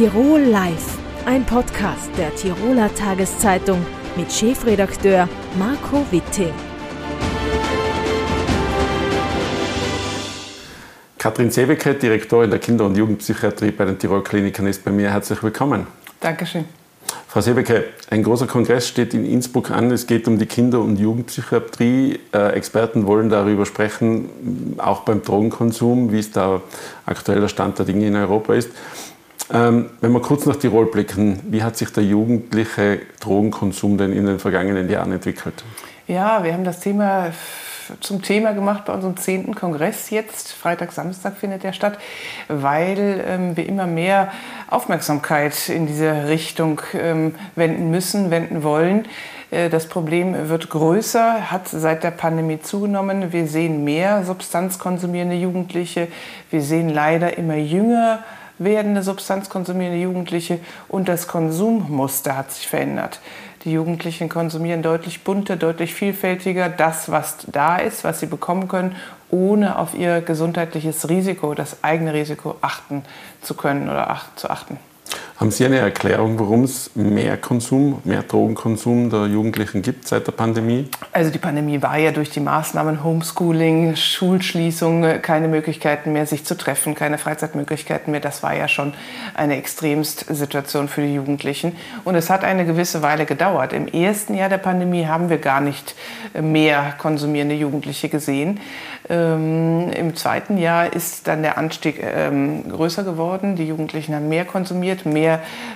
Tirol Live, ein Podcast der Tiroler Tageszeitung mit Chefredakteur Marco Witting. Katrin Sebeke, Direktorin der Kinder- und Jugendpsychiatrie bei den Tirol Kliniken, ist bei mir. Herzlich willkommen. Dankeschön. Frau Sebeke, ein großer Kongress steht in Innsbruck an. Es geht um die Kinder- und Jugendpsychiatrie. Äh, Experten wollen darüber sprechen, auch beim Drogenkonsum, wie es da aktuell der Stand der Dinge in Europa ist. Ähm, wenn wir kurz nach Tirol blicken, wie hat sich der jugendliche Drogenkonsum denn in den vergangenen Jahren entwickelt? Ja, wir haben das Thema zum Thema gemacht bei unserem zehnten Kongress jetzt. Freitag, Samstag findet der statt, weil ähm, wir immer mehr Aufmerksamkeit in diese Richtung ähm, wenden müssen, wenden wollen. Äh, das Problem wird größer, hat seit der Pandemie zugenommen. Wir sehen mehr substanzkonsumierende Jugendliche. Wir sehen leider immer jünger werdende substanzkonsumierende Jugendliche und das Konsummuster hat sich verändert. Die Jugendlichen konsumieren deutlich bunter, deutlich vielfältiger das, was da ist, was sie bekommen können, ohne auf ihr gesundheitliches Risiko, das eigene Risiko achten zu können oder ach, zu achten. Haben Sie eine Erklärung, warum es mehr Konsum, mehr Drogenkonsum der Jugendlichen gibt seit der Pandemie? Also die Pandemie war ja durch die Maßnahmen Homeschooling, Schulschließung, keine Möglichkeiten mehr, sich zu treffen, keine Freizeitmöglichkeiten mehr. Das war ja schon eine Extremstsituation für die Jugendlichen. Und es hat eine gewisse Weile gedauert. Im ersten Jahr der Pandemie haben wir gar nicht mehr konsumierende Jugendliche gesehen. Ähm, Im zweiten Jahr ist dann der Anstieg ähm, größer geworden. Die Jugendlichen haben mehr konsumiert, mehr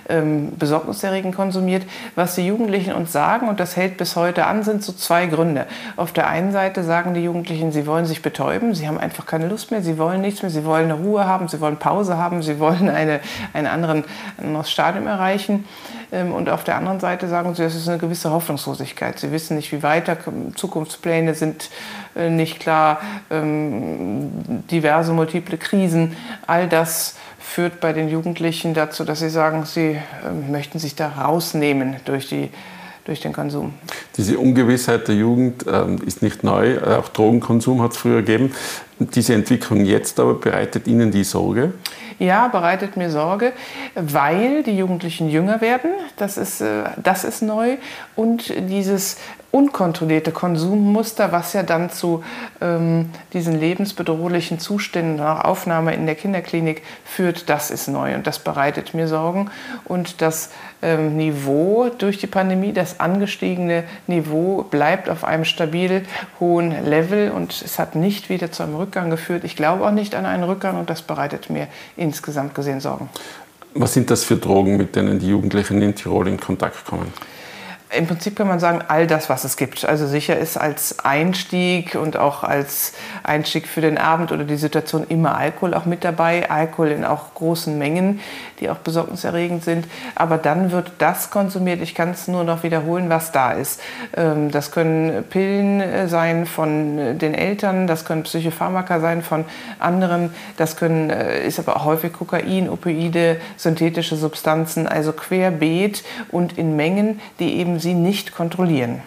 ähm, besorgniserregend konsumiert. Was die Jugendlichen uns sagen, und das hält bis heute an, sind so zwei Gründe. Auf der einen Seite sagen die Jugendlichen, sie wollen sich betäuben, sie haben einfach keine Lust mehr, sie wollen nichts mehr, sie wollen eine Ruhe haben, sie wollen Pause haben, sie wollen eine, einen anderen, ein anderes Stadium erreichen. Ähm, und auf der anderen Seite sagen sie, es ist eine gewisse Hoffnungslosigkeit. Sie wissen nicht, wie weiter, Zukunftspläne sind äh, nicht klar, ähm, diverse multiple Krisen, all das führt bei den Jugendlichen dazu, dass sie sagen, sie ähm, möchten sich da rausnehmen durch die durch den Konsum. Diese Ungewissheit der Jugend ähm, ist nicht neu, auch Drogenkonsum hat es früher gegeben. Diese Entwicklung jetzt aber bereitet Ihnen die Sorge? Ja, bereitet mir Sorge, weil die Jugendlichen jünger werden. Das ist, äh, das ist neu. Und dieses unkontrollierte Konsummuster, was ja dann zu ähm, diesen lebensbedrohlichen Zuständen nach Aufnahme in der Kinderklinik führt, das ist neu und das bereitet mir Sorgen. Und das ähm, Niveau durch die Pandemie, das angestiegene Niveau bleibt auf einem stabil hohen Level und es hat nicht wieder zu einem Rückgang geführt. Ich glaube auch nicht an einen Rückgang und das bereitet mir insgesamt gesehen Sorgen. Was sind das für Drogen, mit denen die Jugendlichen in Tirol in Kontakt kommen? Im Prinzip kann man sagen, all das, was es gibt. Also sicher ist als Einstieg und auch als Einstieg für den Abend oder die Situation immer Alkohol auch mit dabei. Alkohol in auch großen Mengen, die auch besorgniserregend sind. Aber dann wird das konsumiert. Ich kann es nur noch wiederholen, was da ist. Ähm, das können Pillen äh, sein von den Eltern, das können Psychopharmaka sein von anderen, das können, äh, ist aber auch häufig Kokain, Opioide, synthetische Substanzen, also querbeet und in Mengen, die eben sie nicht kontrollieren.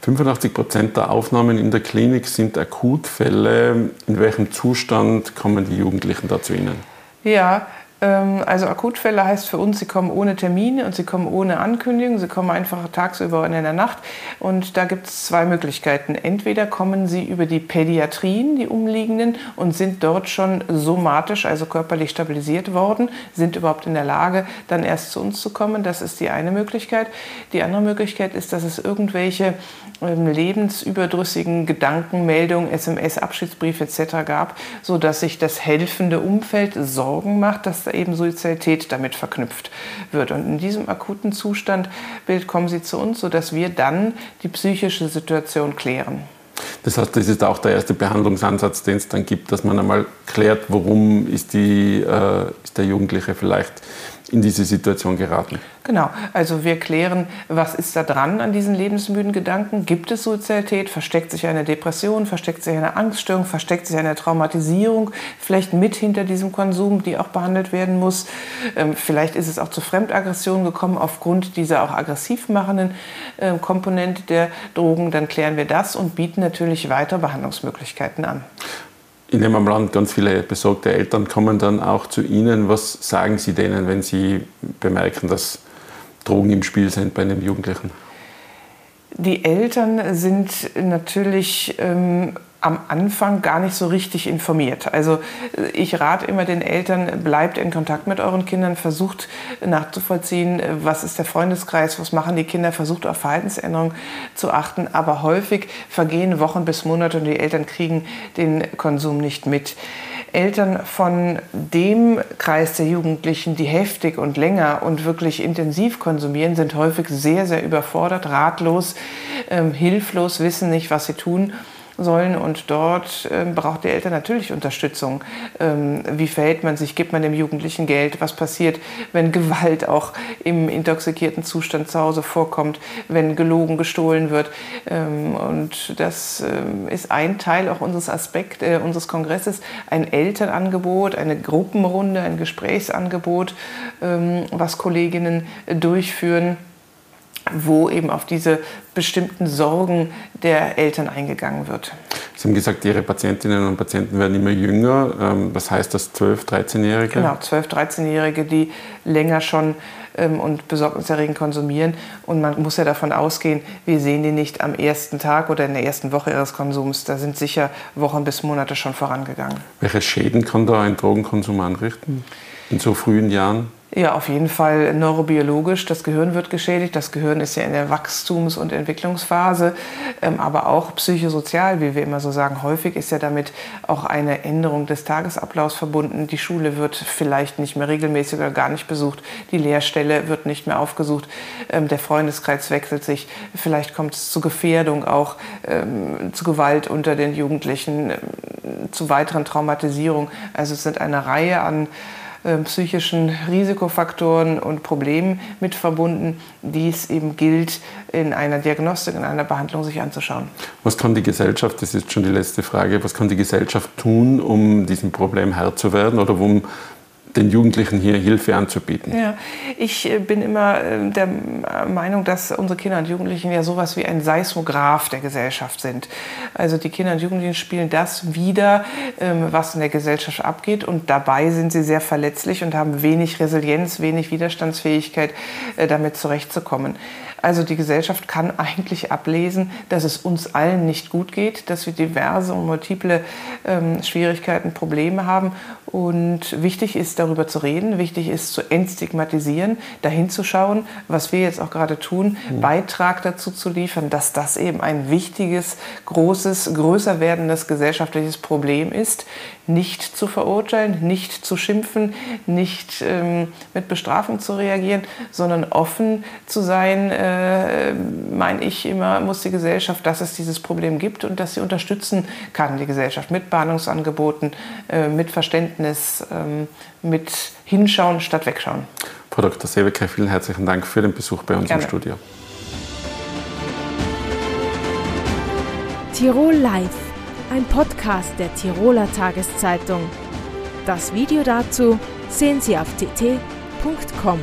85 hm. Prozent der Aufnahmen in der Klinik sind Akutfälle. In welchem Zustand kommen die Jugendlichen da zu Ihnen? Ja, also Akutfälle heißt für uns, sie kommen ohne Termine und sie kommen ohne Ankündigung, sie kommen einfach tagsüber und in der Nacht. Und da gibt es zwei Möglichkeiten. Entweder kommen sie über die Pädiatrien, die umliegenden, und sind dort schon somatisch, also körperlich stabilisiert worden, sind überhaupt in der Lage, dann erst zu uns zu kommen. Das ist die eine Möglichkeit. Die andere Möglichkeit ist, dass es irgendwelche ähm, lebensüberdrüssigen Gedankenmeldungen, SMS, Abschiedsbriefe etc. gab, sodass sich das helfende Umfeld Sorgen macht, dass eben Suizidalität damit verknüpft wird. Und in diesem akuten Zustandbild kommen sie zu uns, sodass wir dann die psychische Situation klären. Das heißt, das ist auch der erste Behandlungsansatz, den es dann gibt, dass man einmal klärt, warum ist, die, äh, ist der Jugendliche vielleicht in diese Situation geraten. Genau, also wir klären, was ist da dran an diesen lebensmüden Gedanken? Gibt es Suizidalität? Versteckt sich eine Depression? Versteckt sich eine Angststörung? Versteckt sich eine Traumatisierung? Vielleicht mit hinter diesem Konsum, die auch behandelt werden muss? Ähm, vielleicht ist es auch zu Fremdaggressionen gekommen aufgrund dieser auch aggressiv machenden äh, Komponente der Drogen. Dann klären wir das und bieten natürlich weitere Behandlungsmöglichkeiten an. In dem Land ganz viele besorgte Eltern kommen dann auch zu Ihnen. Was sagen Sie denen, wenn Sie bemerken, dass Drogen im Spiel sind bei einem Jugendlichen? Die Eltern sind natürlich ähm, am Anfang gar nicht so richtig informiert. Also äh, ich rate immer den Eltern, bleibt in Kontakt mit euren Kindern, versucht nachzuvollziehen, äh, was ist der Freundeskreis, was machen die Kinder, versucht auf Verhaltensänderungen zu achten. Aber häufig vergehen Wochen bis Monate und die Eltern kriegen den Konsum nicht mit. Eltern von dem Kreis der Jugendlichen, die heftig und länger und wirklich intensiv konsumieren, sind häufig sehr, sehr überfordert, ratlos, ähm, hilflos, wissen nicht, was sie tun sollen. Und dort ähm, braucht der Eltern natürlich Unterstützung. Ähm, wie verhält man sich? Gibt man dem Jugendlichen Geld? Was passiert, wenn Gewalt auch im intoxikierten Zustand zu Hause vorkommt, wenn gelogen, gestohlen wird? Ähm, und das ähm, ist ein Teil auch unseres Aspekt, äh, unseres Kongresses, ein Elternangebot, eine Gruppenrunde, ein Gesprächsangebot, ähm, was Kolleginnen durchführen wo eben auf diese bestimmten Sorgen der Eltern eingegangen wird. Sie haben gesagt, Ihre Patientinnen und Patienten werden immer jünger. Ähm, was heißt das, 12-, 13-Jährige? Genau, 12-, 13-Jährige, die länger schon ähm, und besorgniserregend konsumieren. Und man muss ja davon ausgehen, wir sehen die nicht am ersten Tag oder in der ersten Woche ihres Konsums. Da sind sicher Wochen bis Monate schon vorangegangen. Welche Schäden kann da ein Drogenkonsum anrichten in so frühen Jahren? Ja, auf jeden Fall neurobiologisch. Das Gehirn wird geschädigt. Das Gehirn ist ja in der Wachstums- und Entwicklungsphase, ähm, aber auch psychosozial, wie wir immer so sagen. Häufig ist ja damit auch eine Änderung des Tagesablaufs verbunden. Die Schule wird vielleicht nicht mehr regelmäßig oder gar nicht besucht. Die Lehrstelle wird nicht mehr aufgesucht. Ähm, der Freundeskreis wechselt sich. Vielleicht kommt es zu Gefährdung auch, ähm, zu Gewalt unter den Jugendlichen, zu weiteren Traumatisierungen. Also es sind eine Reihe an psychischen Risikofaktoren und Problemen mit verbunden, die es eben gilt, in einer Diagnostik, in einer Behandlung sich anzuschauen. Was kann die Gesellschaft, das ist schon die letzte Frage, was kann die Gesellschaft tun, um diesem Problem Herr zu werden oder um den Jugendlichen hier Hilfe anzubieten. Ja, ich äh, bin immer äh, der Meinung, dass unsere Kinder und Jugendlichen ja sowas wie ein Seismograph der Gesellschaft sind. Also die Kinder und Jugendlichen spielen das wieder, ähm, was in der Gesellschaft abgeht und dabei sind sie sehr verletzlich und haben wenig Resilienz, wenig Widerstandsfähigkeit, äh, damit zurechtzukommen. Also die Gesellschaft kann eigentlich ablesen, dass es uns allen nicht gut geht, dass wir diverse und multiple ähm, Schwierigkeiten, Probleme haben. Und wichtig ist, darüber zu reden, wichtig ist zu entstigmatisieren, dahin zu schauen, was wir jetzt auch gerade tun, mhm. Beitrag dazu zu liefern, dass das eben ein wichtiges, großes, größer werdendes gesellschaftliches Problem ist. Nicht zu verurteilen, nicht zu schimpfen, nicht ähm, mit Bestrafung zu reagieren, sondern offen zu sein, äh, meine ich immer, muss die Gesellschaft, dass es dieses Problem gibt und dass sie unterstützen kann, die Gesellschaft mit Bahnungsangeboten, äh, mit Verständnis, ähm, mit Hinschauen statt Wegschauen. Frau Dr. Sebecker, vielen herzlichen Dank für den Besuch bei uns Gerne. im Studio. Tirol Live, ein Podcast der Tiroler Tageszeitung. Das Video dazu sehen Sie auf tt.com.